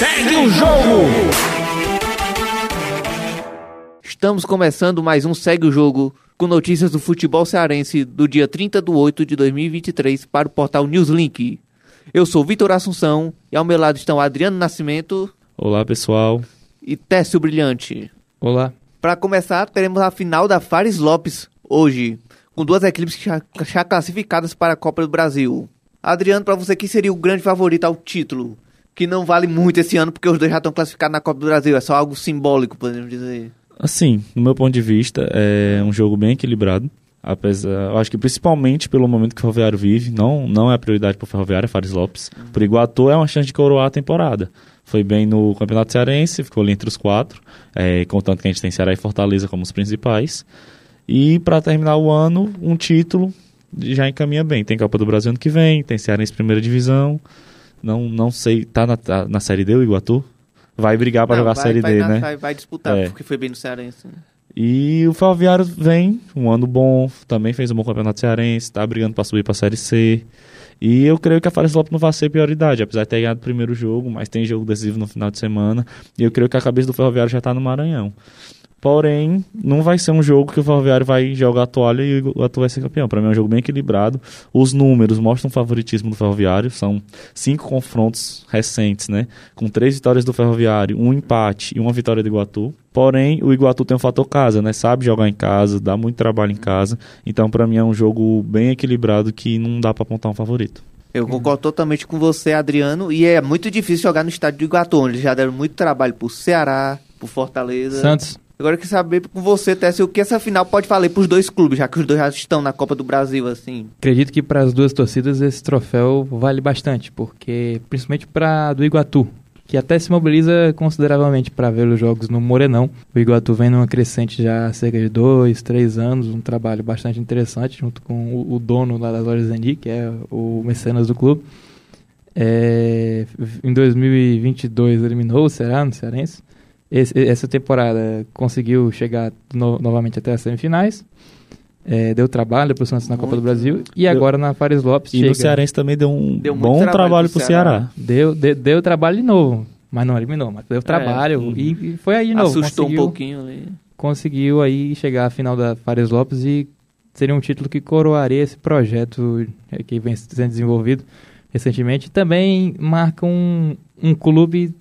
Segue o jogo! Estamos começando mais um Segue o Jogo com notícias do futebol cearense do dia 30 de 8 de 2023 para o portal Newslink. Eu sou Vitor Assunção e ao meu lado estão Adriano Nascimento Olá, pessoal. e Técio Brilhante. Olá. Para começar, teremos a final da Fares Lopes hoje, com duas equipes já, já classificadas para a Copa do Brasil. Adriano, para você, quem seria o grande favorito ao título? Que não vale muito esse ano porque os dois já estão classificados na Copa do Brasil, é só algo simbólico, podemos dizer. Assim, no meu ponto de vista, é um jogo bem equilibrado. Apesar, eu acho que principalmente pelo momento que o Ferroviário vive, não, não é a prioridade para o Ferroviário, é Fares Lopes. Por Iguatu é uma chance de coroar a temporada. Foi bem no Campeonato Cearense, ficou ali entre os quatro, é, contanto que a gente tem Ceará e Fortaleza como os principais. E para terminar o ano, um título já encaminha bem. Tem Copa do Brasil ano que vem, tem Cearense primeira divisão. Não, não sei, tá na, tá na Série D o Iguatu? Vai brigar para jogar a vai- Série vai D, na- né? Vai, vai disputar, É. porque foi bem no Cearense. né? E o Ferroviário vem, um ano bom, também fez um bom campeonato cearense, tá brigando para subir para a Série C. E eu creio que a Fares Lopes não vai ser prioridade, apesar de ter ganhado o primeiro jogo, mas tem jogo decisivo no final de semana. E eu creio que a cabeça do Ferroviário já tá no Maranhão. Porém, não vai ser um jogo que o Ferroviário vai jogar a toalha e o Iguatu vai ser campeão. Para mim é um jogo bem equilibrado. Os números mostram o favoritismo do Ferroviário. São cinco confrontos recentes, né? Com três vitórias do Ferroviário, um empate e uma vitória do Iguatu. Porém, o Iguatu tem um fator casa, né? Sabe jogar em casa, dá muito trabalho em casa. Então, para mim é um jogo bem equilibrado que não dá para apontar um favorito. Eu concordo totalmente com você, Adriano, e é muito difícil jogar no estádio do Iguatu, onde eles já deram muito trabalho pro Ceará, pro Fortaleza. Santos. Agora eu queria saber com você, Tess, o que essa final pode valer pros dois clubes, já que os dois já estão na Copa do Brasil, assim. Acredito que para as duas torcidas esse troféu vale bastante, porque principalmente para do Iguatu, que até se mobiliza consideravelmente para ver os jogos no Morenão. O Iguatu vem numa crescente já há cerca de dois, três anos, um trabalho bastante interessante junto com o, o dono lá das lojas que é o mecenas do clube. É, em 2022 eliminou o Ceará no Cearense. Esse- essa temporada conseguiu chegar no- novamente até as semifinais. É, deu trabalho para o Santos na Copa do Muito. Brasil. E agora na Fares Lopes E chega. no Cearense também deu um Deu muito bom trabalho trabalho, pro pro Ceará. Deu, de- deu trabalho de novo. Mas não eliminou, mas deu trabalho. uhum. E, e foi aí de novo. Assustou um pouquinho ali. conseguiu aí chegar à final da Fares Lopes e seria um título que coroaria esse projeto eh, que vem sendo desenvolvido recentemente. Também marca um, um clube.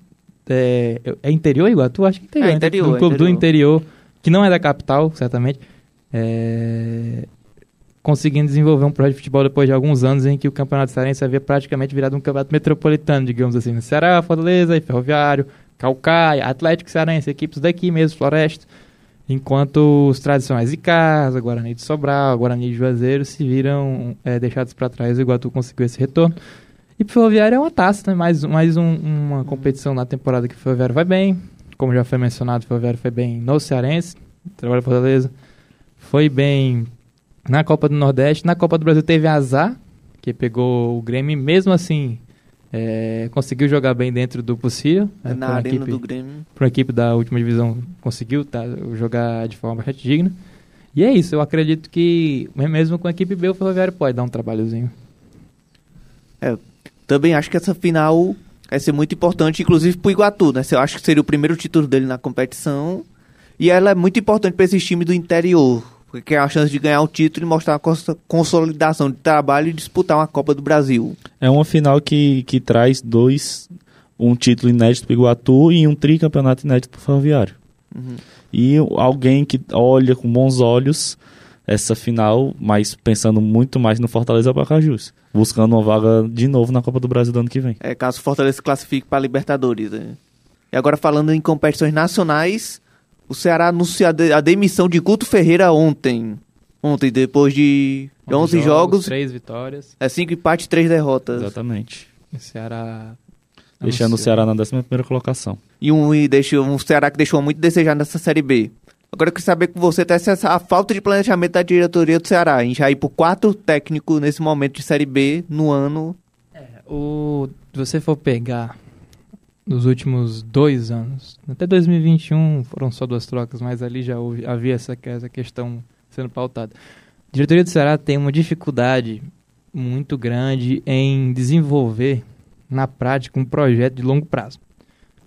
É, é interior, Iguatu? Acho que é interior. É né? interior, Um é clube do interior. interior, que não é da capital, certamente. É, conseguindo desenvolver um projeto de futebol depois de alguns anos em que o Campeonato Cearense havia praticamente virado um campeonato metropolitano, digamos assim, no Ceará, Fortaleza, Ferroviário, Calcaia, Atlético Cearense, equipes daqui mesmo, Floresta, enquanto os tradicionais de casa, Guarani de Sobral, Guarani de Juazeiro se viram é, deixados para trás, o Iguatu conseguiu esse retorno. E pro Ferroviário é uma taça, né? mais, mais um- uma competição na temporada que o Ferroviário vai bem, como já foi mencionado, o Ferroviário foi bem no Cearense, trabalha Fortaleza, foi bem na Copa do Nordeste. Na Copa do Brasil teve azar, que pegou o Grêmio, e mesmo assim é, conseguiu jogar bem dentro do possível. né, na arena equipe- do Grêmio. para uma equipe da última divisão conseguiu tá, jogar de forma bastante digna. E é isso, eu acredito que mesmo com a equipe B, o Ferroviário pode dar um trabalhozinho. Também acho que essa final vai ser muito importante, inclusive pro Iguatu, né? Eu acho que seria o primeiro título dele na competição. E ela é muito importante para esses times do interior, porque é a chance de ganhar o título e mostrar cons- consolidação de trabalho e disputar uma Copa do Brasil. É uma final que, que traz dois, um título inédito pro Iguatu e um tricampeonato inédito pro Ferroviário. Uhum. E alguém que olha com bons olhos essa final, mas pensando muito mais no Fortaleza Pacajus, buscando uma vaga de novo na Copa do Brasil do ano que vem. É, caso o Fortaleza se classifique para a Libertadores. né? E agora falando em competições nacionais, o Ceará anunciou a de- a demissão de Guto Ferreira ontem. Ontem, depois de 11 jogos, três vitórias. é 5 empates e 3 derrotas. Exatamente. O Ceará. Deixando o. Ceará na 11 primeira colocação. E um, e deixou, um Ceará que deixou muito a desejar nessa Série B. Agora eu queria saber com você até essa, a falta de planejamento da diretoria do Ceará. Gente já ir por quatro técnicos nesse momento de Série B no ano. O, se você for pegar nos últimos dois anos, até 2021 foram só duas trocas, mas ali já houve- havia essa, essa questão sendo pautada. A diretoria do Ceará tem uma dificuldade muito grande em desenvolver na prática um projeto de longo prazo.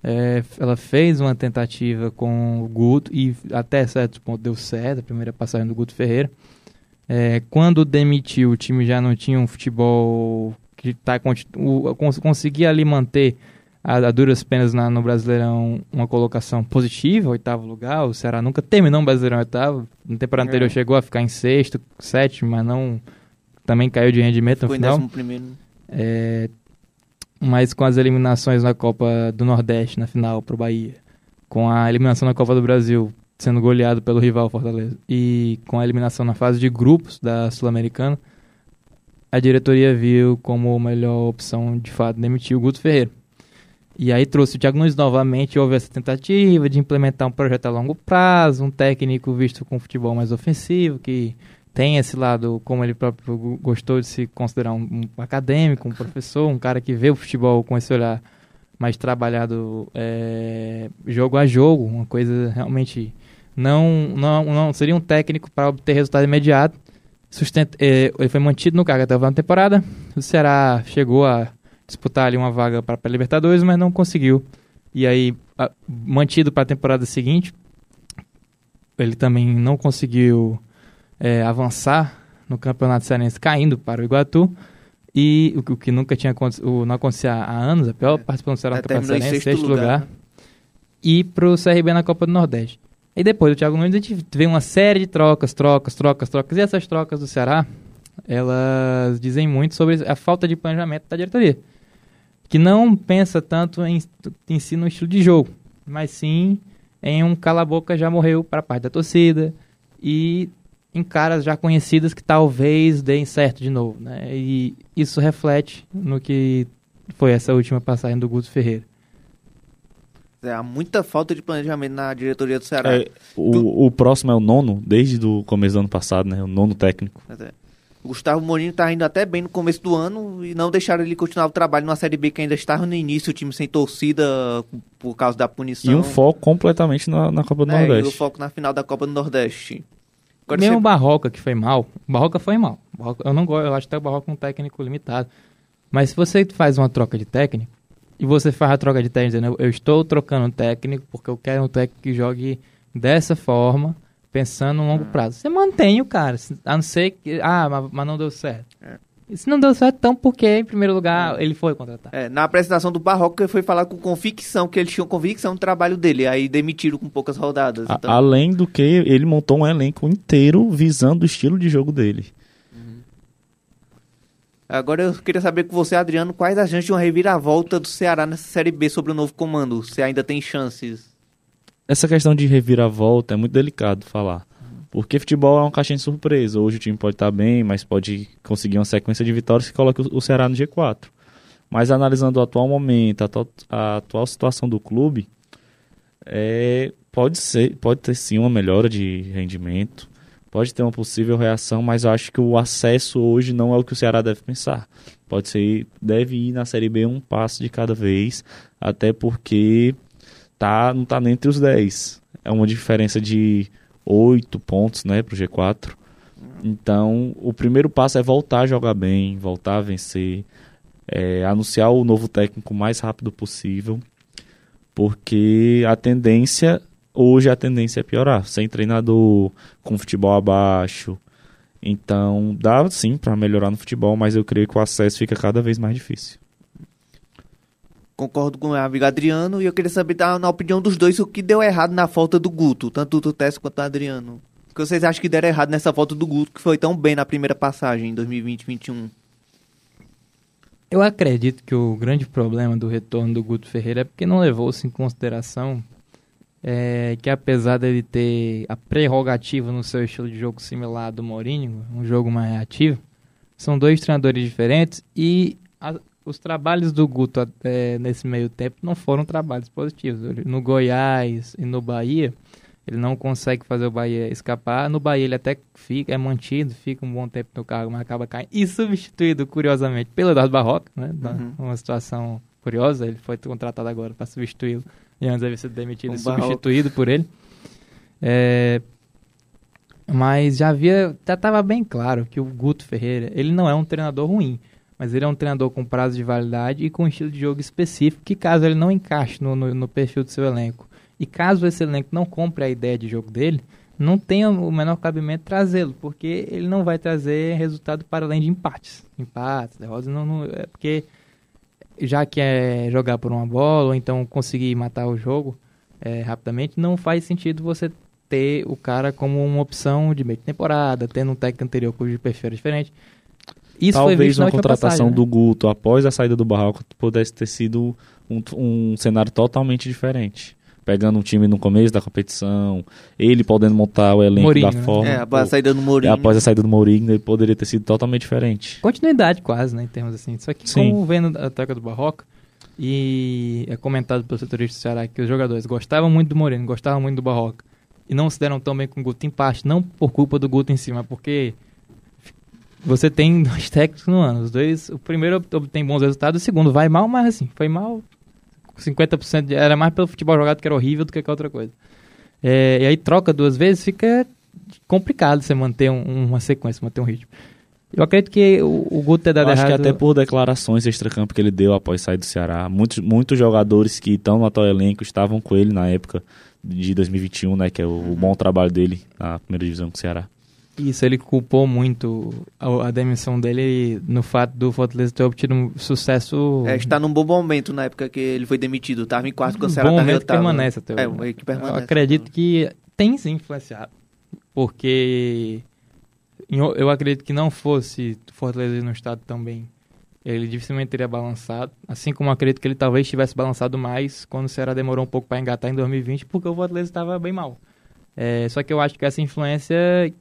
É, ela fez uma tentativa com o Guto e até certo ponto deu certo, a primeira passagem do Guto Ferreira. É, quando demitiu, o time já não tinha um futebol que tá, o, conseguia ali manter a, a duras penas na, no Brasileirão uma colocação positiva, oitavo lugar. O Ceará nunca terminou um Brasileirão oitavo. Na temporada é. anterior chegou a ficar em sexto, sétimo, mas não também caiu de rendimento Ficou no final. Em primeiro. É, mas com as eliminações na Copa do Nordeste na final para o Bahia, com a eliminação na Copa do Brasil sendo goleado pelo rival Fortaleza e com a eliminação na fase de grupos da Sul-Americana, a diretoria viu como melhor opção de fato demitir o Guto Ferreira. E aí trouxe o Thiago Nunes novamente, houve essa tentativa de implementar um projeto a longo prazo, um técnico visto com futebol mais ofensivo, que tem esse lado, como ele próprio gostou de se considerar um, um acadêmico, um professor, um cara que vê o futebol com esse olhar mais trabalhado é, jogo a jogo, uma coisa realmente não não, não seria um técnico para obter resultado imediato. Sustenta, é, ele foi mantido no cargo até a temporada. O Ceará chegou a disputar ali uma vaga para a Libertadores, mas não conseguiu. E aí, a, mantido para a temporada seguinte, ele também não conseguiu é, avançar no Campeonato Cearense caindo para o Iguatu. E o, o que nunca tinha o, não acontecia há anos, a pior é. participação do Ceará no Campeonato Cearense, sexto, sexto lugar. lugar. Né? E para o CRB na Copa do Nordeste. E depois do Thiago Nunes a gente vê uma série de trocas, trocas, trocas, trocas. E essas trocas do Ceará, elas dizem muito sobre a falta de planejamento da diretoria. Que não pensa tanto em, em si no estilo de jogo, mas sim em um cala-boca já morreu para a parte da torcida e em caras já conhecidas que talvez deem certo de novo, né? E isso reflete no que foi essa última passagem do Guto Ferreira. É, há muita falta de planejamento na diretoria do Ceará. É, o, o, próximo é o nono, desde o começo do ano passado, né? O nono técnico. É. O Gustavo Mourinho tá indo até bem no começo do ano e não deixaram ele continuar o trabalho numa Série B que ainda estava no início, o time sem torcida por causa da punição. E um foco completamente na, na Copa do é, Nordeste. E o foco na final da Copa do Nordeste. Agora Mesmo o você... Barroca, que foi mal, Barroca foi mal. Barroca, eu não gosto, eu acho até o Barroca um técnico limitado. Mas se você faz uma troca de técnico, e você faz a troca de técnico, dizendo, eu estou trocando um técnico porque eu quero um técnico que jogue dessa forma, pensando no longo prazo. Você mantém o cara, a não ser que, ah, mas, mas não deu certo. Se não deu certo, então porque, em primeiro lugar, é. ele foi contratado? É, na apresentação do Barroco, ele foi falar com convicção, que ele tinha convicção no trabalho dele, aí demitiram com poucas rodadas. Então... Além do que, ele montou um elenco inteiro visando o estilo de jogo dele. Agora eu queria saber com você, Adriano, quais as chances de uma reviravolta do Ceará nessa Série B sobre o novo comando? Se ainda tem chances? Essa questão de reviravolta é muito delicado falar. Porque futebol é uma caixinha de surpresa. Hoje o time pode estar bem, mas pode conseguir uma sequência de vitórias que coloca o Ceará no G4. Mas analisando o atual momento, a atual, a atual situação do clube, é, pode, ser, pode ter sim uma melhora de rendimento pode ter uma possível reação, mas eu acho que o acesso hoje não é o que o Ceará deve pensar. Pode ser, deve ir na Série B um passo de cada vez, até porque tá, não está nem entre os 10. É uma diferença de 8 pontos né, para o G4. Então, o primeiro passo é voltar a jogar bem, voltar a vencer, é, anunciar o novo técnico o mais rápido possível, porque a tendência hoje a tendência é piorar, sem treinador, com futebol abaixo. Então, dá sim para melhorar no futebol, mas eu creio que o acesso fica cada vez mais difícil. Concordo com o amigo Adriano e eu queria saber, na opinião dos dois, o que deu errado na falta do Guto, tanto do Tess quanto do Adriano. O que vocês acham que deram errado nessa falta do Guto, que foi tão bem na primeira passagem em 2020-2021? Eu acredito que o grande problema do retorno do Guto Ferreira é porque não levou-se em consideração é, que apesar dele ter a prerrogativa no seu estilo de jogo similar do Mourinho, um jogo mais reativo, são dois treinadores diferentes e a, os trabalhos do Guto é, nesse meio tempo não foram trabalhos positivos. No Goiás e no Bahia, ele não consegue fazer o Bahia escapar. No Bahia ele até fica, é mantido, fica um bom tempo no cargo, mas acaba caindo. E substituído, curiosamente, pelo Eduardo Barroca, né? Uhum. Uma situação curiosa, ele foi contratado agora para substituí-lo e antes deve ser demitido e substituído por ele. É, mas já havia, já estava bem claro que o Guto Ferreira, ele não é um treinador ruim, Mas ele é um treinador com prazo de validade e com um estilo de jogo específico que caso ele não encaixe no, no, no perfil do seu elenco e caso esse elenco não compre a ideia de jogo dele, não tem o menor cabimento trazê-lo, porque ele não vai trazer resultado para além de empates. Empates, derrotas, não, não, é porque já que é jogar por uma bola ou então conseguir matar o jogo é, rapidamente, não faz sentido você ter o cara como uma opção de meio de temporada, tendo um técnico anterior cujo perfil era diferente. Isso Talvez uma contratação passagem, né? do Guto após a saída do Barroco pudesse ter sido um, um cenário totalmente diferente pegando um time no começo da competição, ele podendo montar o elenco Mourinho, da né? forma. É, após a saída do Mourinho. Após a saída do Mourinho, ele poderia ter sido totalmente diferente. Continuidade quase, né, em termos assim. Só que Sim. como vendo a troca do Barroca, e é comentado pelo setorista do Ceará que os jogadores gostavam muito do Mourinho, gostavam muito do Barroca, e não se deram tão bem com o Guto em parte, não por culpa do Guto em si, mas porque você tem dois técnicos no ano. Os dois, o primeiro obtém bons resultados, o segundo vai mal, mas assim, foi mal 50% de, era mais pelo futebol jogado que era horrível do que qualquer outra coisa. É, e aí troca duas vezes, fica complicado você manter um, uma sequência, manter um ritmo. Eu acredito que o, o Guto ter dado acho errado... que até por declarações extra-campo que ele deu após sair do Ceará, muitos, muitos jogadores que estão no atual elenco estavam com ele na época de 2021, né, que é o, o bom trabalho dele na primeira divisão com o Ceará. Isso, ele culpou muito a, a, demissão dele no fato do Fortaleza ter obtido um sucesso... É, está num bom momento na época que ele foi demitido. Estava em quarto com o Ceará bom momento permanece até é, hoje. É, que permanece. Eu acredito que tem sim influenciado. Porque eu acredito que não fosse Fortaleza no estado também, ele dificilmente teria balançado. Assim como acredito que ele talvez tivesse balançado mais quando o Ceará demorou um pouco para engatar em 2020, porque o Fortaleza estava bem mal. É, só que eu acho que essa influência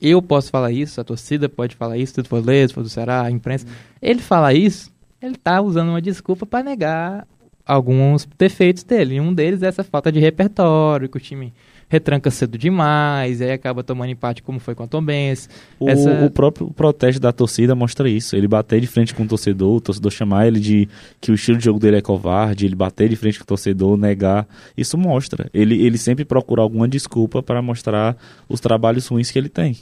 eu posso falar isso, a torcida pode falar isso, do Fortaleza, do Ceará, a imprensa. Uhum. Ele fala isso, ele está usando uma desculpa para negar alguns defeitos dele. E um deles é essa falta de repertório, que o time retranca cedo demais, aí acaba tomando empate como foi com a Tombense. O, essa... o próprio protesto da torcida mostra isso. Ele bater de frente com o torcedor, o torcedor chamar ele de que o estilo de jogo dele é covarde, ele bater de frente com o torcedor, negar. Isso mostra. Ele, ele sempre procura alguma desculpa para mostrar os trabalhos ruins que ele tem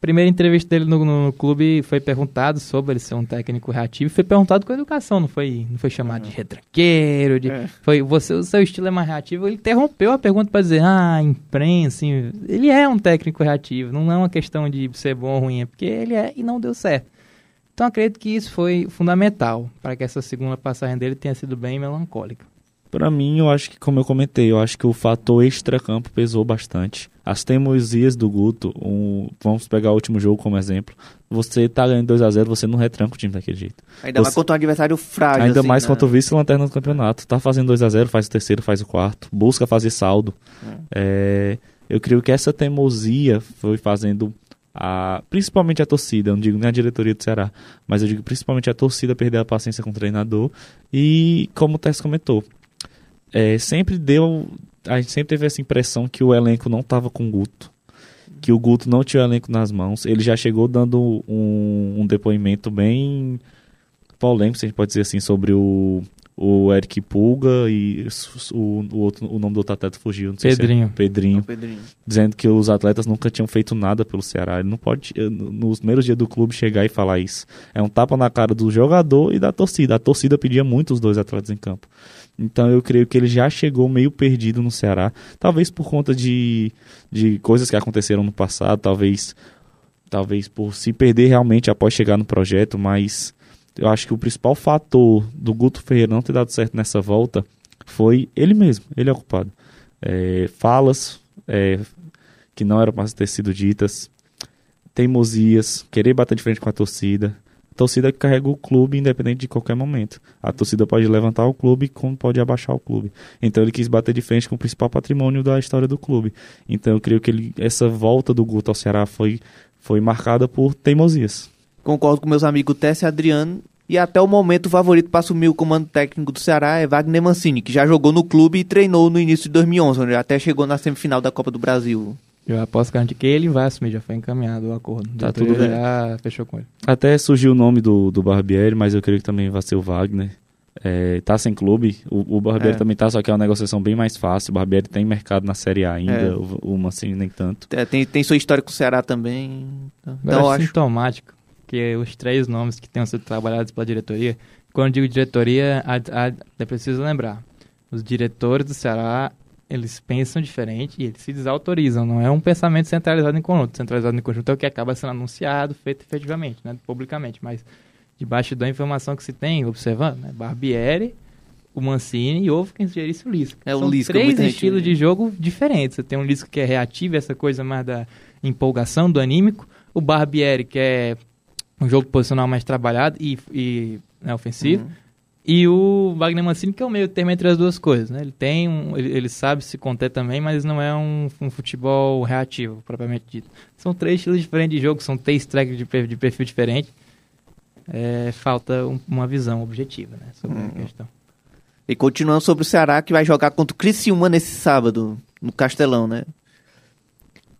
primeira entrevista dele no, no, clube foi perguntado sobre ele ser um técnico reativo. Foi perguntado com educação, não foi, não foi chamado de retranqueiro. De, é. Foi você, o seu estilo é mais reativo. Ele interrompeu a pergunta para dizer, ah, imprensa. Assim, ele é um técnico reativo. Não é uma questão de ser bom ou ruim, é porque ele é e não deu certo. Então acredito que isso foi fundamental para que essa segunda passagem dele tenha sido bem melancólica. Para mim, eu acho que, como eu comentei, eu acho que o fator extra-campo pesou bastante. As teimosias do Guto, um, vamos pegar o último jogo como exemplo. Você tá ganhando 2 a 0 você não retranca o time daquele jeito. Ainda você, mais contra um adversário frágil. Ainda assim, mais né? contra o vice-lanterna do campeonato. Tá fazendo 2 a 0 faz o terceiro, faz o quarto. Busca fazer saldo. Hum. É, eu creio que essa teimosia foi fazendo a, principalmente a torcida, não digo nem a diretoria do Ceará, mas eu digo principalmente a torcida perder a paciência com o treinador. E como o Tess comentou, é, sempre deu. A gente sempre teve essa impressão que o elenco não estava com o Guto. Que o Guto não tinha o elenco nas mãos. Ele já chegou dando um, um depoimento bem polêmico, se a gente pode dizer assim, sobre o, o Eric Pulga e o, o, outro, o nome do outro atleta fugiu. Não sei Pedrinho. Se é Pedrinho, Pedrinho. Dizendo que os atletas nunca tinham feito nada pelo Ceará. Ele não pode, eh, nos primeiros dias do clube, chegar e falar isso. É um tapa na cara do jogador e da torcida. A torcida pedia muito os dois atletas em campo. Então eu creio que ele já chegou meio perdido no Ceará. Talvez por conta de, de coisas que aconteceram no passado, talvez, talvez por se perder realmente após chegar no projeto, mas eu acho que o principal fator do Guto Ferreira não ter dado certo nessa volta foi ele mesmo, ele é o culpado. É, falas é, que não eram para ter sido ditas, teimosias, querer bater de frente com a torcida, torcida que carrega o clube independente de qualquer momento. A torcida pode levantar o clube como pode abaixar o clube. Então ele quis bater de frente com o principal patrimônio da história do clube. Então eu creio que ele, essa volta do Guto ao Ceará foi, foi marcada por teimosias. Concordo com meus amigos Tess e Adriano. E até o momento o favorito para assumir o comando técnico do Ceará é Wagner Mancini, que já jogou no clube e treinou no início de 2011, onde até chegou na semifinal da Copa do Brasil. Eu aposto que ele vai assumir, já foi encaminhado o acordo. Tá tudo bem. Já fechou com ele. Até surgiu o nome do, do Barbieri, mas eu creio que também vai ser o Wagner. É, tá sem clube, o, o Barbieri é. também tá, só que é uma negociação bem mais fácil. O Barbieri tem mercado na Série A ainda, é. o, o Mancini nem tanto. É, tem, tem sua história com o Ceará também. Então, eu acho sintomático que os três nomes que tenham sido trabalhados pela diretoria, quando digo diretoria, a, a, é preciso lembrar, os diretores do Ceará, eles pensam diferente e eles se desautorizam, não é um pensamento centralizado em conjunto. Centralizado em conjunto é o que acaba sendo anunciado, feito efetivamente, né, publicamente, mas debaixo da informação que se tem, observando, né, Barbieri, o Mancini e houve quem gerisse o Lisca. É, o São Lisca, três gente- estilos de jogo diferentes. Você tem um Lisca que é reativo, essa coisa mais da empolgação, do anímico. O Barbieri, que é um jogo posicional mais trabalhado e, e né, ofensivo. Uhum. E o Wagner Mancini, que é o meio termo entre as duas coisas, né? Ele tem um, ele, ele sabe se conter também, mas não é um, um futebol reativo, propriamente dito. São três estilos diferentes de jogo, são três tracks de, per- de perfil diferente. É, falta um- uma visão objetiva, né? Sobre Uhum. a questão. E continuando sobre o Ceará, que vai jogar contra o Criciúma nesse sábado, no Castelão, né?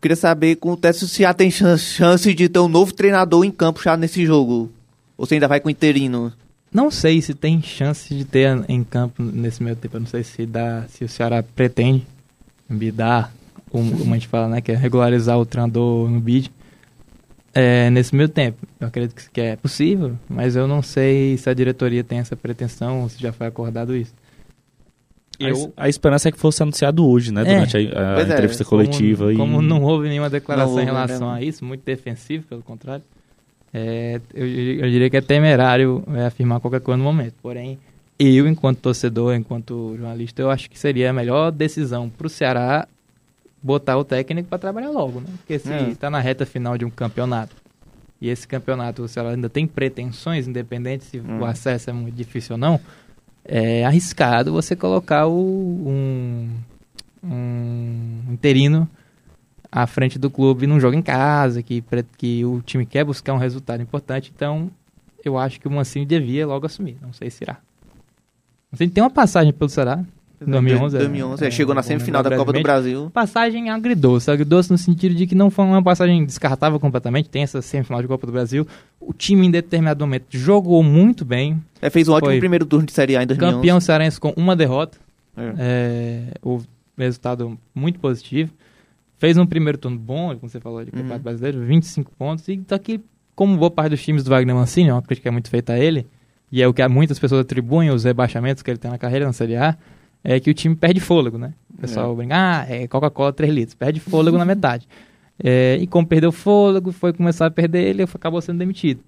Queria saber com o Técio se já tem chan- chance de ter um novo treinador em campo já nesse jogo. Ou se ainda vai com o interino. Não sei se tem chance de ter em campo nesse meio tempo. Eu não sei se dá, se o Ceará pretende bidar, como, como a gente fala, né? Que é regularizar o treinador no bid. É, nesse meio tempo. Eu acredito que- é possível, mas eu não sei se a diretoria tem essa pretensão ou se já foi acordado isso. A es- A, esperança é que fosse anunciado hoje, né? É. Durante a, a Pois é, entrevista Como- coletiva. e... Como não houve nenhuma declaração Não em relação né? a isso, muito defensivo, pelo contrário, é, eu, eu diria que é temerário é, afirmar qualquer coisa no momento. Porém, eu, enquanto torcedor, enquanto jornalista, eu acho que seria a melhor decisão para o Ceará botar o técnico para trabalhar logo, né? Porque se É. está na reta final de um campeonato e esse campeonato o Ceará ainda tem pretensões, independente se Hum. o acesso é muito difícil ou não, é arriscado você colocar o, um, um interino à frente do clube num jogo em casa, que, que o time quer buscar um resultado importante. Então, eu acho que o Mancini devia logo assumir. Não sei se irá. Mancini tem uma passagem pelo Ceará. 2011, 2011, é, é, chegou na é, semifinal da Copa do. Brasil. Passagem agridoce. Agridoce no sentido de que não foi uma passagem descartável completamente. Tem essa semifinal de Copa do Brasil. O time, em determinado momento, jogou muito bem. É, fez um ótimo Foi. primeiro turno de Série A em 2011. Campeão cearense com uma derrota. É. É, o resultado muito positivo. Fez um primeiro turno bom, como você falou, de Campeonato Uhum. Brasileiro, 25 pontos. E tá aqui, como boa parte dos times do Wagner Mancini, é uma crítica muito feita a ele, e é o que muitas pessoas atribuem os rebaixamentos que ele tem na carreira na Série A, é que o time perde fôlego, né? O pessoal brinca, ah, é Coca-Cola 3 litros, perde fôlego na metade. É, e como perdeu fôlego, foi começar a perder ele, acabou sendo demitido.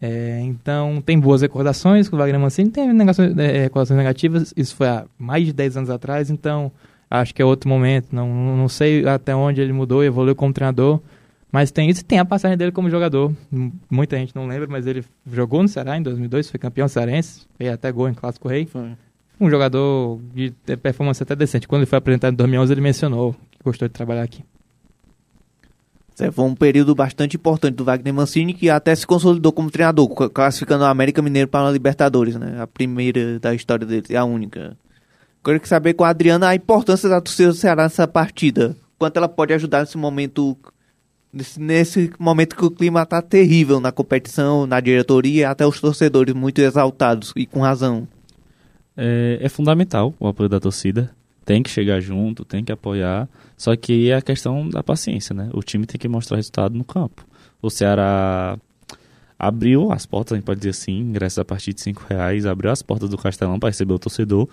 É, então, tem boas recordações com o Wagner Mancini, tem negações, é, recordações negativas, isso foi há mais de 10 anos atrás, então acho que é outro momento, não, não sei até onde ele mudou, evoluiu como treinador, mas tem isso e tem a passagem dele como jogador, muita gente não lembra, mas ele jogou no Ceará em 2002, foi campeão cearense, fez até gol em Clássico Rei, Foi. um jogador de performance até decente, quando ele foi apresentado em 2011 ele mencionou que gostou de trabalhar aqui. É, foi um período bastante importante do Wagner Mancini, que até se consolidou como treinador, cla- classificando o América Mineiro para a Libertadores, né? A primeira da história dele, e a única. Queria saber com a Adriana a importância da torcida do Ceará nessa partida. Quanto ela pode ajudar nesse momento, nesse, nesse momento que o clima tá terrível na competição, na diretoria, até os torcedores muito exaltados, e com razão. É, é fundamental o apoio da torcida. Tem que chegar junto, tem que apoiar. Só que é a questão da paciência, né? O time tem que mostrar resultado no campo. O Ceará abriu as portas, a gente pode dizer assim, ingressos a partir de 5 reais, abriu as portas do Castelão para receber o torcedor.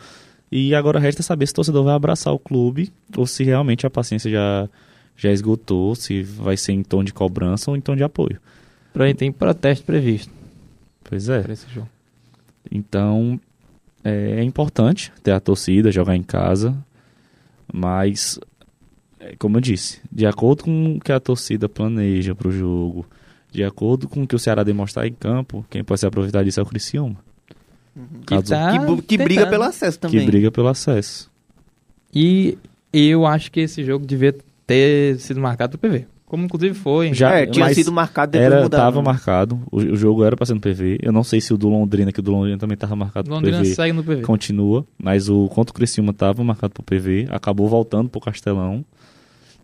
E agora resta saber se o torcedor vai abraçar o clube ou se realmente a paciência já, já esgotou, se vai ser em tom de cobrança ou em tom de apoio. Porém, tem protesto previsto Pois é. Então, é, é importante ter a torcida, jogar em casa, mas, é, como eu disse, de acordo com o que a torcida planeja para o jogo, de acordo com o que o Ceará demonstrar em campo, quem pode se aproveitar disso é o Criciúma, Que, Caso- tá que que briga pelo acesso também. que briga pelo acesso. E eu acho que esse jogo devia ter sido marcado pro PV. Como inclusive foi. Já- é, tinha sido marcado depois Era, mudaram, tava né? marcado, o, o jogo era para ser no PV. Eu não sei se o do Londrina, que o do Londrina também tava marcado pro Londrina PV, segue no PV. continua, mas o contra o Criciúma tava marcado pro PV, acabou voltando pro Castelão.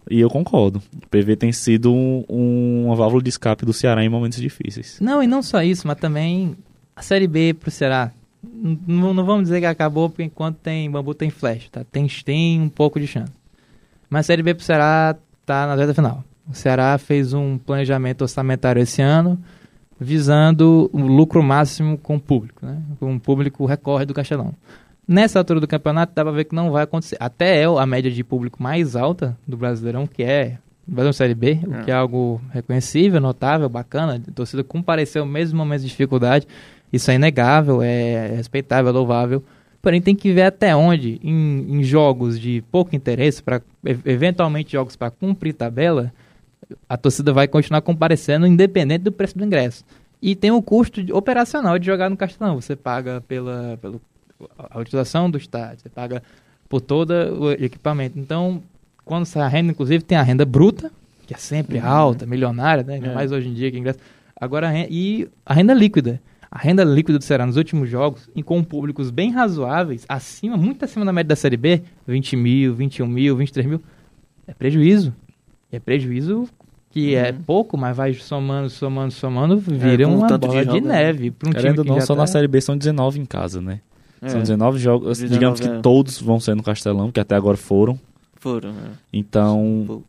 E eu concordo. O PV tem sido um- um- uma válvula de escape do Ceará em momentos difíceis. Não, e não só isso, mas também a Série B pro Ceará. Não, não vamos dizer que acabou, porque enquanto tem bambu tem flash, tá? Tem, tem um pouco de chance. Mas a Série B pro Ceará tá na reta final. O Ceará fez um planejamento orçamentário esse ano, visando o lucro máximo com o público, né? Com o público recorre do Castelão. Nessa altura do campeonato, dá pra ver que não vai acontecer. Até é a média de público mais alta do Brasileirão, que é o Brasileirão Série B, o É. que é algo reconhecível, notável, bacana. A torcida compareceu mesmo em momentos de dificuldade. Isso é inegável, é respeitável, é louvável. Porém, tem que ver até onde, em, em jogos de pouco interesse, para eventualmente jogos para cumprir tabela, a torcida vai continuar comparecendo independente do preço do ingresso. E tem o custo de- operacional de jogar no Castelão. Você paga pela, pelo, a utilização do estádio, você paga por todo o equipamento. Então, quando sai a renda, inclusive, tem a renda bruta, que é sempre alta, milionária, né? Ainda É. mais hoje em dia que ingresso. Agora, a e a renda líquida. A renda líquida do Ceará nos últimos jogos, e com públicos bem razoáveis, acima, muito acima da média da Série B, 20 mil, 21 mil, 23 mil, é prejuízo. É prejuízo que é pouco, mas vai somando, somando, somando, vira o uma de bola de, jogo, né? neve. Pra um time Querendo ou que não, só tá- na Série B são 19 em casa, né? São É, 19 jogos, 19, digamos que é. todos vão ser no Castelão, que até agora foram. Foram, né? Então,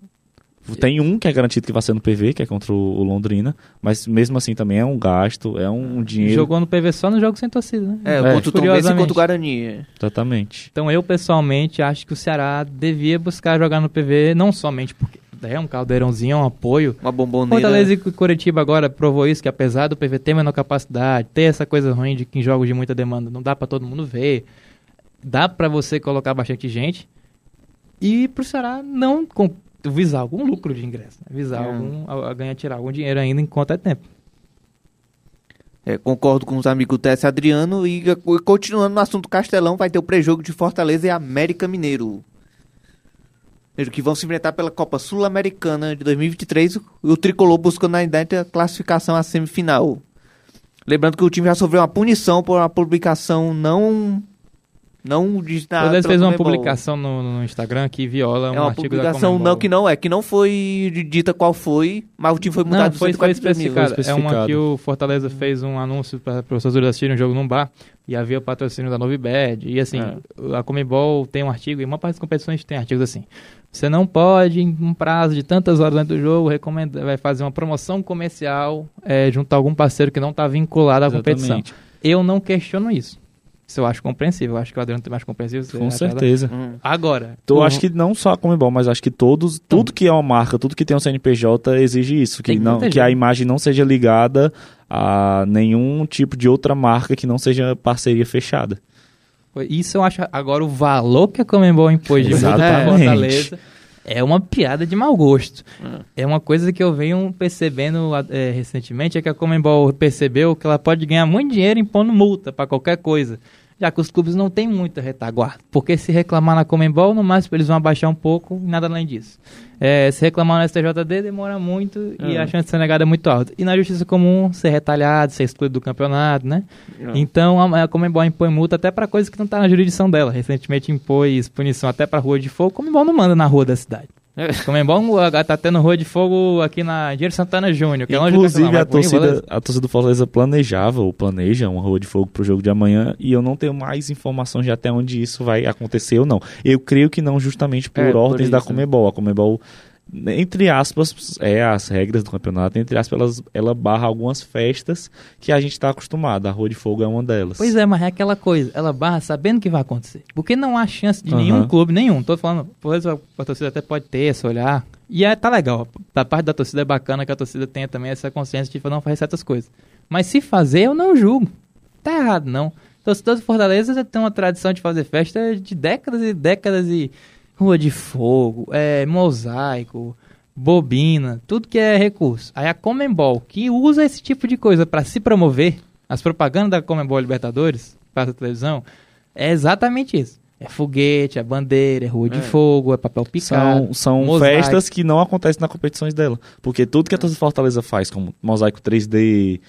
tem um que é garantido que vai ser no PV, que é contra o Londrina, mas mesmo assim também é um gasto, é um dinheiro. Jogou no PV só no jogo sem torcida, né? É, É, contra o Tom e contra o Guarani. é. Exatamente. Então eu pessoalmente acho que o Ceará devia buscar jogar no PV, não somente porque é um caldeirãozinho, é um apoio. Uma bomboneira. Fortaleza e Curitiba agora provou isso, que apesar do PV ter menor capacidade, ter essa coisa ruim de que em jogos de muita demanda não dá pra todo mundo ver, dá pra você colocar bastante gente e pro Ceará não com- visar algum lucro de ingresso, né? visar É. algum, a, a ganhar, tirar algum dinheiro ainda enquanto é tempo. É, concordo com os amigos Tess Adriano. E continuando no assunto Castelão, vai ter o pré-jogo de Fortaleza e América Mineiro. Que vão se enfrentar pela Copa Sul-Americana de 2023. E o tricolor buscando ainda a classificação à semifinal. Lembrando que o time já sofreu uma punição por uma publicação não. Não. O Fortaleza pela fez uma publicação no, no Instagram que viola um É uma artigo da publicação não que não é, que não foi dita qual foi, mas o time foi mudado Não, foi, foi 140 mil. especificado. foi É uma especificado. que o Fortaleza fez um anúncio para os torcedores assistirem um jogo num bar e havia o patrocínio da Novibed. E assim, É. a Comebol tem um artigo, e uma parte das competições tem artigos assim. Você não pode, em um prazo de tantas horas dentro do jogo, recomenda, vai fazer uma promoção comercial é, junto a algum parceiro que não está vinculado à competição. Exatamente. Eu não questiono isso. Isso eu acho compreensível. Eu acho que o Adriano tem mais compreensível. Com certeza. Hum. Agora, Então, eu acho que não só a Comebol, mas acho que todos, tudo que é uma marca, tudo que tem um CNPJ exige isso, que, não, que a imagem não seja ligada a nenhum tipo de outra marca que não seja parceria fechada. Isso eu acho agora o valor que a Comembol impôs de Exatamente. Fortaleza é uma piada de mau gosto. Hum. É uma coisa que eu venho percebendo é, recentemente, é que a Comembol percebeu que ela pode ganhar muito dinheiro impondo multa para qualquer coisa. Já que os clubes não têm muita retaguarda. Porque se reclamar na Comembol, no máximo eles vão abaixar um pouco e nada além disso. É, se reclamar no STJD, demora muito e É. a chance de ser negada é muito alta. E na Justiça Comum, ser retalhado, ser excluído do campeonato, né? É. Então a, a Comembol impõe multa até pra coisa que não tá na jurisdição dela. Recentemente impôs punição até pra Rua de Fogo. Comembol não manda na rua da cidade. É. Comembol ah, tá tendo Rua de Fogo aqui na Engenheiro Santana Júnior. Que é Inclusive, Castelão. a torcida, a torcida do Fortaleza planejava ou planeja uma rua de fogo pro jogo de amanhã e eu não tenho mais informações de até onde isso vai acontecer ou não. Eu creio que não justamente por É, por ordens da isso. Comebol. A Comebol, entre aspas, é as regras do campeonato, entre aspas, elas, ela barra algumas festas que a gente está acostumado. A rua de fogo é uma delas. Pois é, mas é aquela coisa. Ela barra sabendo que vai acontecer. Porque não há chance de Aham. nenhum clube, nenhum. Tô falando, a torcida até pode ter esse olhar. E é, tá legal. Da parte da torcida é bacana que a torcida tenha também essa consciência de não fazer certas coisas. Mas se fazer, eu não julgo. Tá errado, não. Torcedor do Fortaleza já tem uma tradição de fazer festa de décadas e décadas e rua de fogo, é, mosaico, bobina, tudo que é recurso. Aí a Comembol, que usa esse tipo de coisa para se promover, as propagandas da Comembol Libertadores para a televisão, é exatamente isso. É foguete, é bandeira, é rua de É. fogo, é papel picado. São, são festas que não acontecem nas competições dela. Porque tudo que a torcida Fortaleza faz, como mosaico 3D,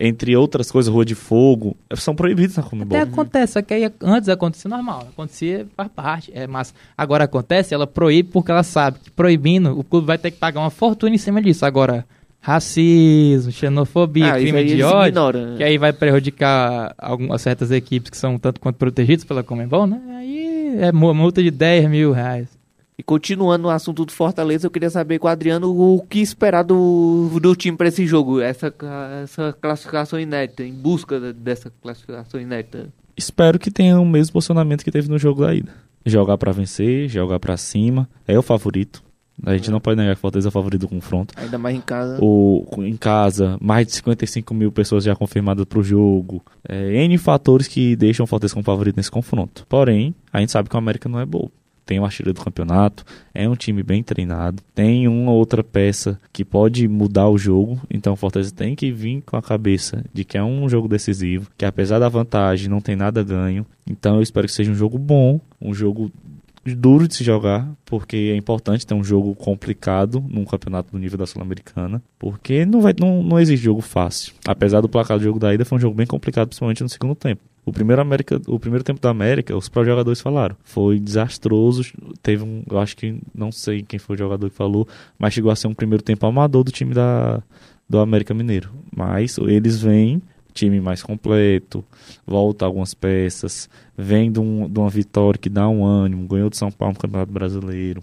entre outras coisas, rua de fogo, são proibidos na Comebol. Até acontece, só que aí antes acontecia normal, acontecia faz parte, é massa. Agora acontece, ela proíbe porque ela sabe que proibindo, o clube vai ter que pagar uma fortuna em cima disso. Agora, racismo, xenofobia, Ah, crime de ódio, ignoram, né? que aí vai prejudicar algumas certas equipes que são tanto quanto protegidas pela Comembol, né? Aí é mu- multa de 10 mil reais. E continuando no assunto do Fortaleza, eu queria saber com o Adriano o que esperar do, do time para esse jogo, essa, essa classificação inédita, em busca dessa classificação inédita. Espero que tenha o mesmo posicionamento que teve no jogo da ida. Jogar para vencer, jogar para cima, é o favorito. A gente não pode negar que Fortaleza é o favorito do confronto. Ainda mais em casa. O, em casa, mais de 55 mil pessoas já confirmadas para o jogo. É, N fatores que deixam o Fortaleza como favorito nesse confronto. Porém, a gente sabe que o América não é bobo tem o artilheiro do campeonato, é um time bem treinado, tem uma outra peça que pode mudar o jogo, então o Fortaleza tem que vir com a cabeça de que é um jogo decisivo, que apesar da vantagem não tem nada ganho, então eu espero que seja um jogo bom, um jogo duro de se jogar, porque é importante ter um jogo complicado num campeonato do nível da Sul-Americana, porque não, vai, não, não existe jogo fácil. Apesar do placar do jogo da ida, foi um jogo bem complicado, principalmente no segundo tempo. O primeiro, América, o primeiro tempo da América, os próprios jogadores falaram. Foi desastroso. Teve um. Eu acho que. Não sei quem foi o jogador que falou, mas chegou a ser um primeiro tempo amador do time da, do América Mineiro. Mas eles vêm, time mais completo, volta algumas peças, vem de, um, de uma vitória que dá um ânimo, ganhou de São Paulo no Campeonato Brasileiro.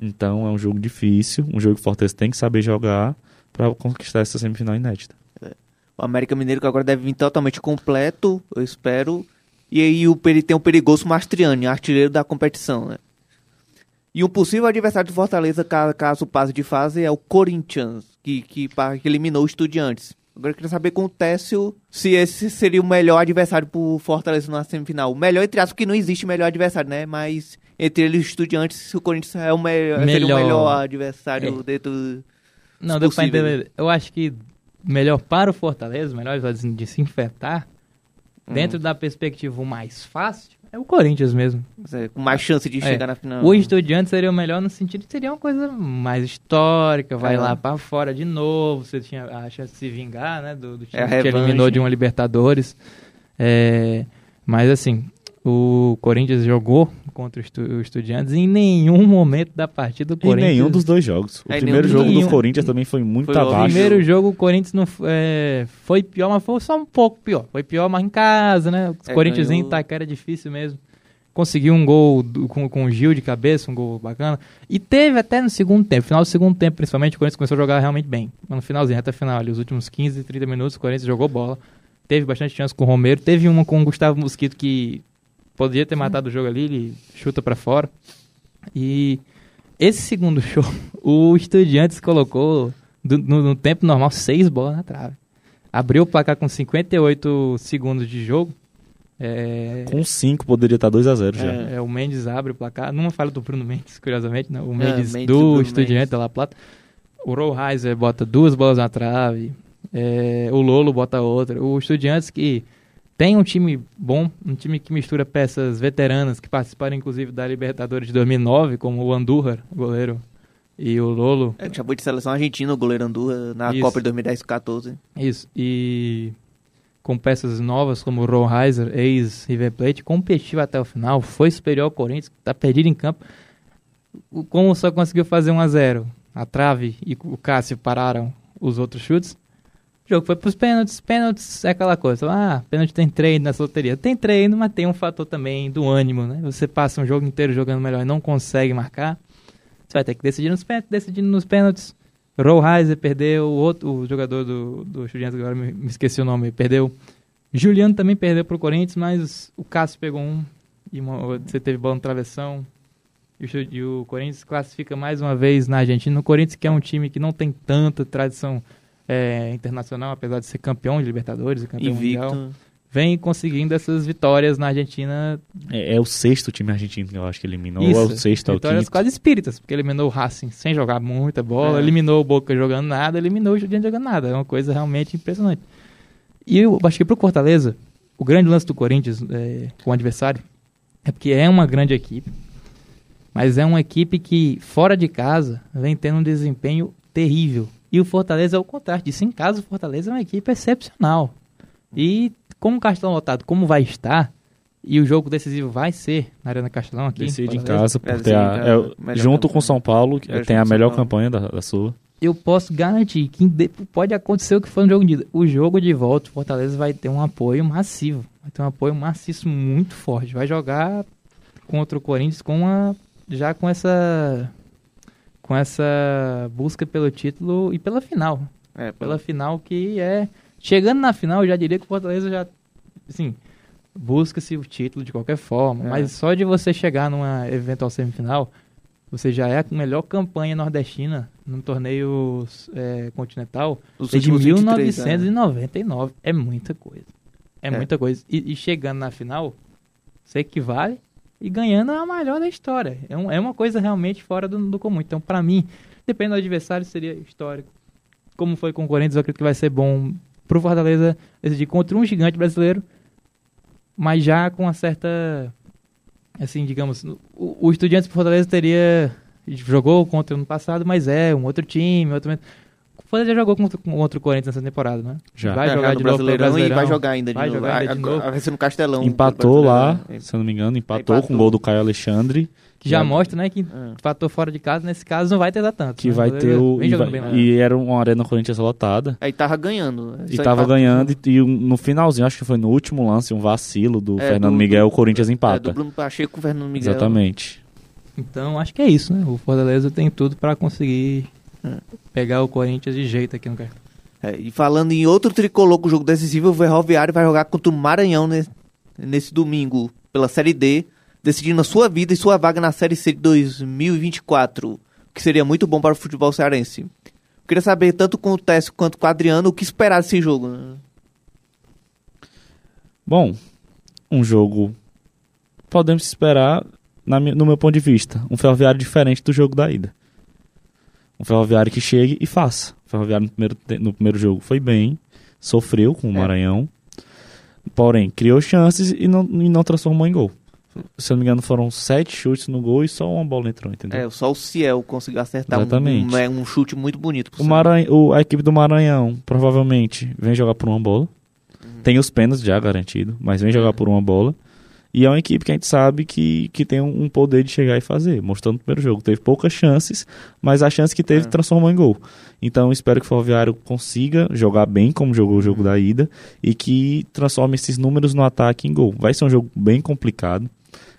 Então é um jogo difícil, um jogo que o Fortaleza tem que saber jogar para conquistar essa semifinal inédita. O América Mineiro que agora deve vir totalmente completo, eu espero. E aí o, ele tem o perigoso Mastriani, artilheiro da competição, né? E um possível adversário do Fortaleza, caso, passe de fase, é o Corinthians, que, que, que eliminou o Estudiantes. Agora eu queria saber com o Técio se esse seria o melhor adversário pro Fortaleza na semifinal. O melhor, entre aspas, porque não existe melhor adversário, né? Mas entre eles e Estudiantes, o Corinthians é o melhor, melhor. o melhor adversário é. dentro Não, deu pra entender. Eu acho que melhor para o Fortaleza, melhor de se enfrentar, hum. dentro da perspectiva mais fácil, é o Corinthians mesmo. É, com mais chance de é. chegar na final. O Estudiantes seria o melhor no sentido de seria uma coisa mais histórica, vai é. lá para fora de novo, você tinha a chance de se vingar, né, do, do time é que eliminou de uma Libertadores. É, mas assim, o Corinthians jogou contra o Estudiantes em nenhum momento da partida do Corinthians. Em nenhum dos dois jogos. O é, primeiro jogo nenhum... do Corinthians também foi muito foi abaixo. O primeiro jogo o Corinthians não é, foi pior, mas foi só um pouco pior. Foi pior, mas em casa, né? O é, Corinthians ganhou... em Itaquera é difícil mesmo. Conseguiu um gol do, com, com o Gil de cabeça, um gol bacana. E teve até no segundo tempo, final do segundo tempo, principalmente, o Corinthians começou a jogar realmente bem. No finalzinho, até final, ali, os últimos 15, 30 minutos, o Corinthians jogou bola. Teve bastante chance com o Romero. Teve uma com o Gustavo Mosquito que Podia ter matado o jogo ali, ele chuta para fora. E esse segundo show, o Estudiantes colocou, do, no, no, tempo normal, seis bolas na trave. Abriu o placar com 58 segundos de jogo. É... Com 5 poderia estar 2 a 0 já. É, é, o Mendes abre o placar. Numa falha do Bruno Mendes, curiosamente. Né? O Mendes, é, Mendes do Estudiante da La Plata. O Rollheiser bota duas bolas na trave. É, o Lolo bota outra. O Estudiantes que tem um time bom, um time que mistura peças veteranas que participaram inclusive da Libertadores de 2009, como o Andújar, goleiro, e o Lolo. É, chamou de seleção argentina o goleiro Andújar na Isso. Copa de 2010 14. Isso, e com peças novas como o Rollheiser, ex-River Plate, competiu até o final, foi superior ao Corinthians, está perdido em campo. Como só conseguiu fazer 1 a 0 a trave e o Cássio pararam os outros chutes, o jogo foi pros pênaltis. Pênaltis é aquela coisa. Ah, pênalti tem treino nessa loteria. Tem treino, mas tem um fator também do ânimo, né? Você passa um jogo inteiro jogando melhor e não consegue marcar. Você vai ter que decidir nos pênaltis. Decidindo nos pênaltis. Rollheiser perdeu. O outro o jogador do, do Estudiantes, agora me, me, esqueci o nome, perdeu. Juliano também perdeu pro Corinthians, mas o Cássio pegou um. E uma, você teve bola no travessão. E o, e o Corinthians classifica mais uma vez na Argentina. O Corinthians, que é um time que não tem tanta tradição é, internacional, apesar de ser campeão de Libertadores e campeão Invicto. mundial, vem conseguindo essas vitórias na Argentina. É, é, o sexto time argentino que eu acho que eliminou, Isso, ou é o sexto, Vitórias quase espíritas, porque eliminou o Racing sem jogar muita bola, é. eliminou o Boca jogando nada, eliminou o Juliano jogando nada. É uma coisa realmente impressionante. E eu acho que pro Fortaleza, o grande lance do Corinthians é, com o adversário é porque é uma grande equipe, mas é uma equipe que, fora de casa, vem tendo um desempenho terrível. E o Fortaleza é o contrário disso. Em casa, o Fortaleza é uma equipe excepcional. E como o Castelão lotado, como vai estar, e o jogo decisivo vai ser na Arena Castelão aqui. Decide em casa, porque a, é, junto com São Paulo, que tem a melhor campanha da, da sua. Eu posso garantir que pode acontecer o que foi no jogo de ida. O jogo de volta, o Fortaleza vai ter um apoio massivo. Vai ter um apoio maciço muito forte. Vai jogar contra o Corinthians com uma já com essa com essa busca pelo título e pela final. É, Pela final que é chegando na final, eu já diria que o Fortaleza já assim, busca-se o título de qualquer forma, É. mas só de você chegar numa eventual semifinal, você já é a melhor campanha nordestina num torneio é, continental Os desde últimos 23, né? 1999. É muita coisa. É, É. muita coisa. E, e chegando na final, você equivale e ganhando é a melhor da história. É, um- é uma coisa realmente fora do, do comum. Então, pra mim, dependendo do adversário, seria histórico. Como foi com o Corinthians, eu acredito que vai ser bom pro Fortaleza decidir contra um gigante brasileiro, mas já com uma certa. Assim, digamos, o, o Estudiantes do Fortaleza teria. Jogou contra no passado, mas é um outro time, outro. O Fortaleza já jogou contra, contra o Corinthians nessa temporada, né? Já. Vai É, jogar no de novo e vai jogar ainda de Vai novo. jogar ainda de Agora- novo. Vai ser no Castelão. Empatou lá, Brasileirão. se eu não me engano, empatou, Empatou. com o gol do Caio Alexandre. Que já Já- mostra, né, que É. empatou fora de casa, nesse caso não vai ter dar tanto. Que né? vai ter o. Vem E, jogando vai- bem lá. e era uma arena Corinthians lotada. Aí tava ganhando. E tava empatou. ganhando, e, e no finalzinho, acho que foi no último lance, um vacilo do É, Fernando do- Miguel, o Corinthians É, empata. do Bruno Pacheco com o Fernando Miguel. Exatamente. Então, acho que é isso, né? O Fortaleza tem tudo pra conseguir É. pegar o Corinthians de jeito aqui no cartão. É, e falando em outro tricolor com jogo decisivo, o Ferroviário vai jogar contra o Maranhão nesse, nesse domingo pela Série D, decidindo a sua vida e sua vaga na Série C de 2024, o que seria muito bom para o futebol cearense. Queria saber, tanto com o Técio quanto com o Adriano, o que esperar desse jogo. né? Bom, um jogo. Podemos esperar, na no meu ponto de vista, um ferroviário diferente do jogo da ida. Um ferroviário que chegue e faça. O ferroviário no primeiro, no primeiro jogo foi bem, sofreu com o É. Maranhão, porém criou chances e não, e não transformou em gol. Se eu não me engano, foram sete chutes no gol e só uma bola entrou, entendeu? É, só o Ciel conseguiu acertar um, Exatamente. um, é, um chute muito bonito. O. Maranhão, o- a equipe do Maranhão provavelmente vem jogar por uma bola. Tem os pênaltis já garantido, mas vem jogar por uma bola. E é uma equipe que a gente sabe que, que tem um, poder de chegar e fazer. Mostrou no primeiro jogo. Teve poucas chances, mas a chance que teve É. transformou em gol. Então espero que o Ferroviário consiga jogar bem como jogou o jogo da ida e que transforme esses números no ataque em gol. Vai ser um jogo bem complicado.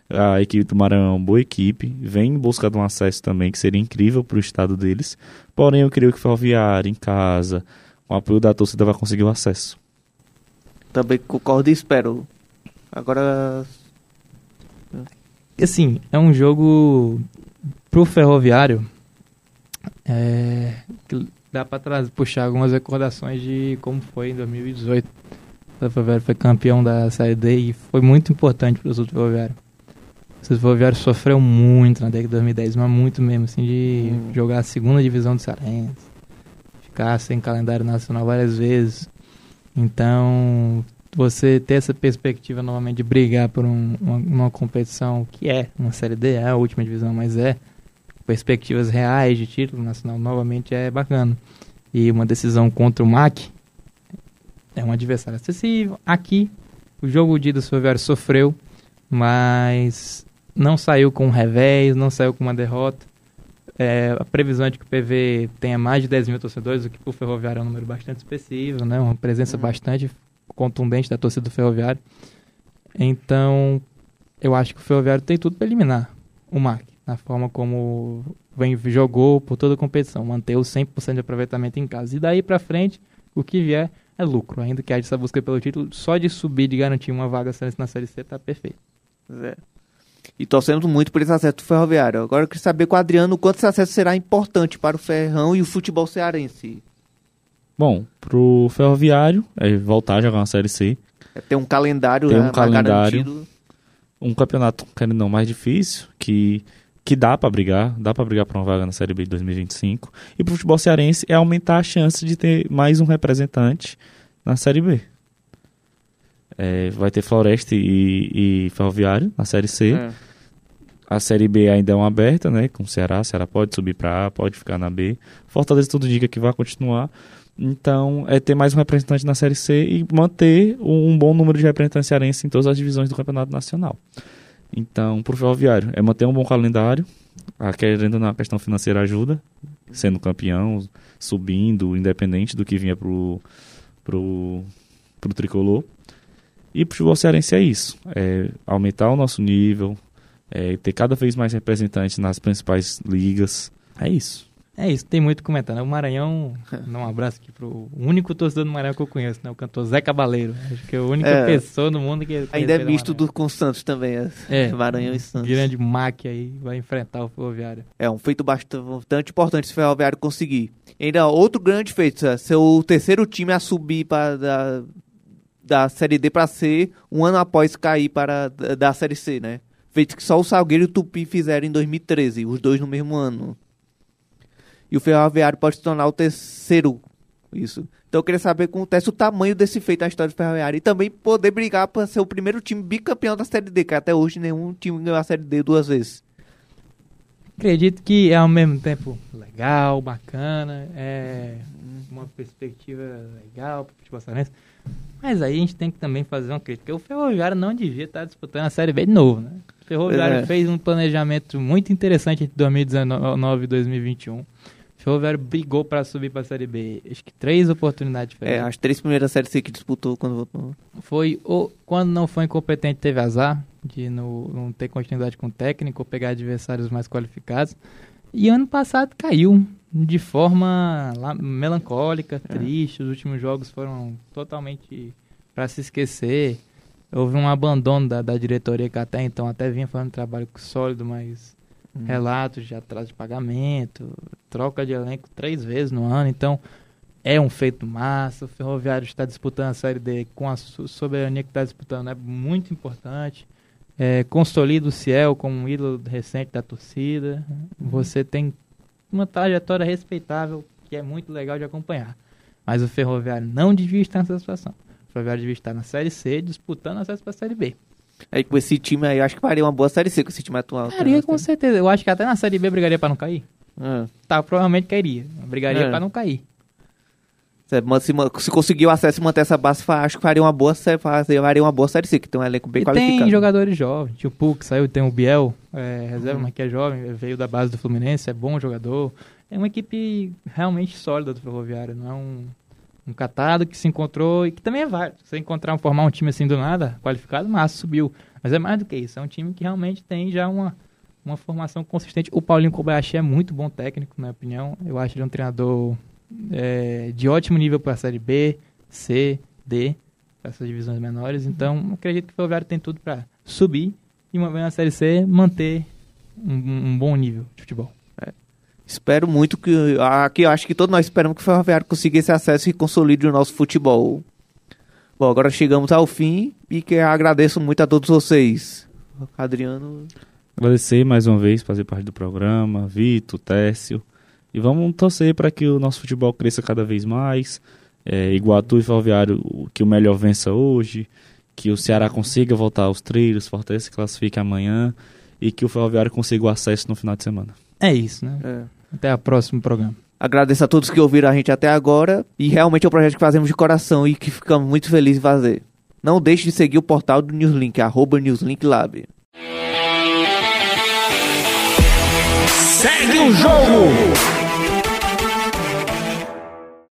A equipe do Maranhão é uma boa equipe, vem em busca de um acesso também, que seria incrível para o estado deles. Porém, eu creio que o Ferroviário, em casa, com o apoio da torcida, vai conseguir o acesso. Também concordo e espero. Agora, Assim, é um jogo pro Ferroviário. É, que dá pra trás, puxar algumas recordações de como foi em 2018. O Ferroviário foi campeão da Série D e foi muito importante pro sul do Ferroviário. O sul Ferroviário sofreu muito na década de 2010, mas muito mesmo, assim, de Hum. jogar a segunda divisão do Cearense. Ficar sem calendário nacional várias vezes. Então, você ter essa perspectiva novamente de brigar por um- uma, uma competição que é uma Série D, é a última divisão, mas é perspectivas reais de título nacional novamente é bacana. E uma decisão contra o MAC é um adversário acessível. Aqui, o jogo de do Ferroviário sofreu, mas não saiu com um revés, não saiu com uma derrota. É, a previsão é de que o PV tenha mais de 10 mil torcedores, o que para o Ferroviário é um número bastante expressivo, né? uma presença Uhum. bastante contundente da torcida do Ferroviário. Então, eu acho que o Ferroviário tem tudo para eliminar o MAC, na forma como vem, jogou por toda a competição, manter o 100% de aproveitamento em casa. E daí para frente, o que vier é lucro, ainda que haja essa busca pelo título, só de subir, de garantir uma vaga na Série C, tá perfeito. É. E torcendo muito por esse acesso do Ferroviário. Agora eu queria saber com o Adriano quanto esse acesso será importante para o Ferrão e o futebol cearense. Bom, pro Ferroviário, é voltar a jogar uma Série C. É ter um calendário, Tem um né, calendário. garantido. Um campeonato, querendo não, mais difícil, que, que dá pra brigar, dá pra brigar pra uma vaga na Série B de 2025. E pro futebol cearense é aumentar a chance de ter mais um representante na Série B. É, vai ter Floresta e, e Ferroviário na Série C. É. A Série B ainda é uma aberta, né? Com o Ceará. Ceará pode subir pra A, pode ficar na B. Fortaleza tudo indica que vai continuar. Então, é ter mais um representante na Série C e manter um, bom número de representantes cearenses em todas as divisões do Campeonato Nacional. Então, pro Ferroviário, é manter um bom calendário. A, querendo na questão financeira ajuda, sendo campeão, subindo, independente do que vinha pro, pro, pro tricolor. E pro futebol cearense é isso. É aumentar o nosso nível, é, ter cada vez mais representantes nas principais ligas. É isso. É isso, tem muito comentando. O Maranhão, dá um abraço aqui pro único torcedor do Maranhão que eu conheço, né? O cantor Zé Cabaleiro. Acho que é a única É. pessoa no mundo que. Ainda é misto do, com o Santos também. É. É. Maranhão e Santos. Grande Mac aí, vai enfrentar o Ferroviário. É um feito bastante importante esse Ferroviário conseguir. Ainda outro grande feito, é ser o terceiro time a subir para da, da Série D para C, um ano após cair para da, da Série C, né? Feito que só o Salgueiro e o Tupi fizeram em 2013, os dois no mesmo ano. E o Ferroviário pode se tornar o terceiro, isso. Então eu queria saber como acontece o tamanho desse feito na história do Ferroviário e também poder brigar para ser o primeiro time bicampeão da Série D, que até hoje nenhum time ganhou a Série D duas vezes. Acredito que é ao mesmo tempo legal, bacana, é uma perspectiva legal para o futebol cearense. Mas aí a gente tem que também fazer uma crítica. O Ferroviário não devia estar disputando a Série B de novo, né? O Ferroviário é. fez um planejamento muito interessante entre 2019 e 2021. O Ferroviário brigou para subir para a Série B. Acho que três oportunidades É, as três primeiras séries que disputou quando voltou. Foi o quando não foi incompetente teve azar de não, não ter continuidade com o técnico ou pegar adversários mais qualificados. E ano passado caiu de forma lá- melancólica, triste. Os últimos jogos foram totalmente para se esquecer. Houve um abandono da, da diretoria que até então até vinha fazendo um trabalho sólido, mas relatos de atraso de pagamento, troca de elenco três vezes no ano, então é um feito massa. O Ferroviário está disputando a Série D com a so- soberania que está disputando, é muito importante. É, consolida o Ciel como um ídolo recente da torcida. Você tem uma trajetória respeitável que é muito legal de acompanhar. Mas o Ferroviário não devia estar nessa situação. O Ferroviário devia estar na Série C disputando acesso para a Série B. Aí com esse time aí, eu acho que faria uma boa série C com esse time atual. Faria com certeza. Eu acho que até na Série B brigaria para não cair. É. Tá, provavelmente cairia. Brigaria É. para não cair. Se, se, conseguir o acesso e manter essa base, acho que faria uma boa série, faria uma boa série C, que tem um elenco bem e qualificado. tem jogadores jovens. Tio Puk saiu, tem o Biel, é, reserva, mas que é jovem, veio da base do Fluminense, é bom jogador. É uma equipe realmente sólida do Ferroviário, não é um, um catado que se encontrou e que também é válido. Você encontrar, formar um time assim do nada, qualificado, mas subiu. Mas é mais do que isso, é um time que realmente tem já uma, uma formação consistente. O Paulinho Kobayashi é muito bom técnico, na minha opinião. Eu acho ele um treinador é, de ótimo nível para a Série B, C, D, essas divisões menores. Então, acredito que o Ferroviário tem tudo para subir e, uma vez na Série C, manter um, um bom nível de futebol. Espero muito que. Aqui eu acho que todos nós esperamos que o Ferroviário consiga esse acesso e consolide o nosso futebol. Bom, agora chegamos ao fim e que agradeço muito a todos vocês. Adriano. Agradecer mais uma vez, fazer parte do programa, Vitor, Técio. E vamos torcer para que o nosso futebol cresça cada vez mais. É, Iguatu e Ferroviário, que o melhor vença hoje. Que o Ceará consiga voltar aos trilhos, Fortaleza se classifique amanhã. E que o Ferroviário consiga o acesso no final de semana. É isso, né? É. Até o próximo programa. Agradeço a todos que ouviram a gente até agora. E realmente é um projeto que fazemos de coração e que ficamos muito felizes em fazer. Não deixe de seguir o portal do Newslink, arroba Newslink Lab. Segue o jogo!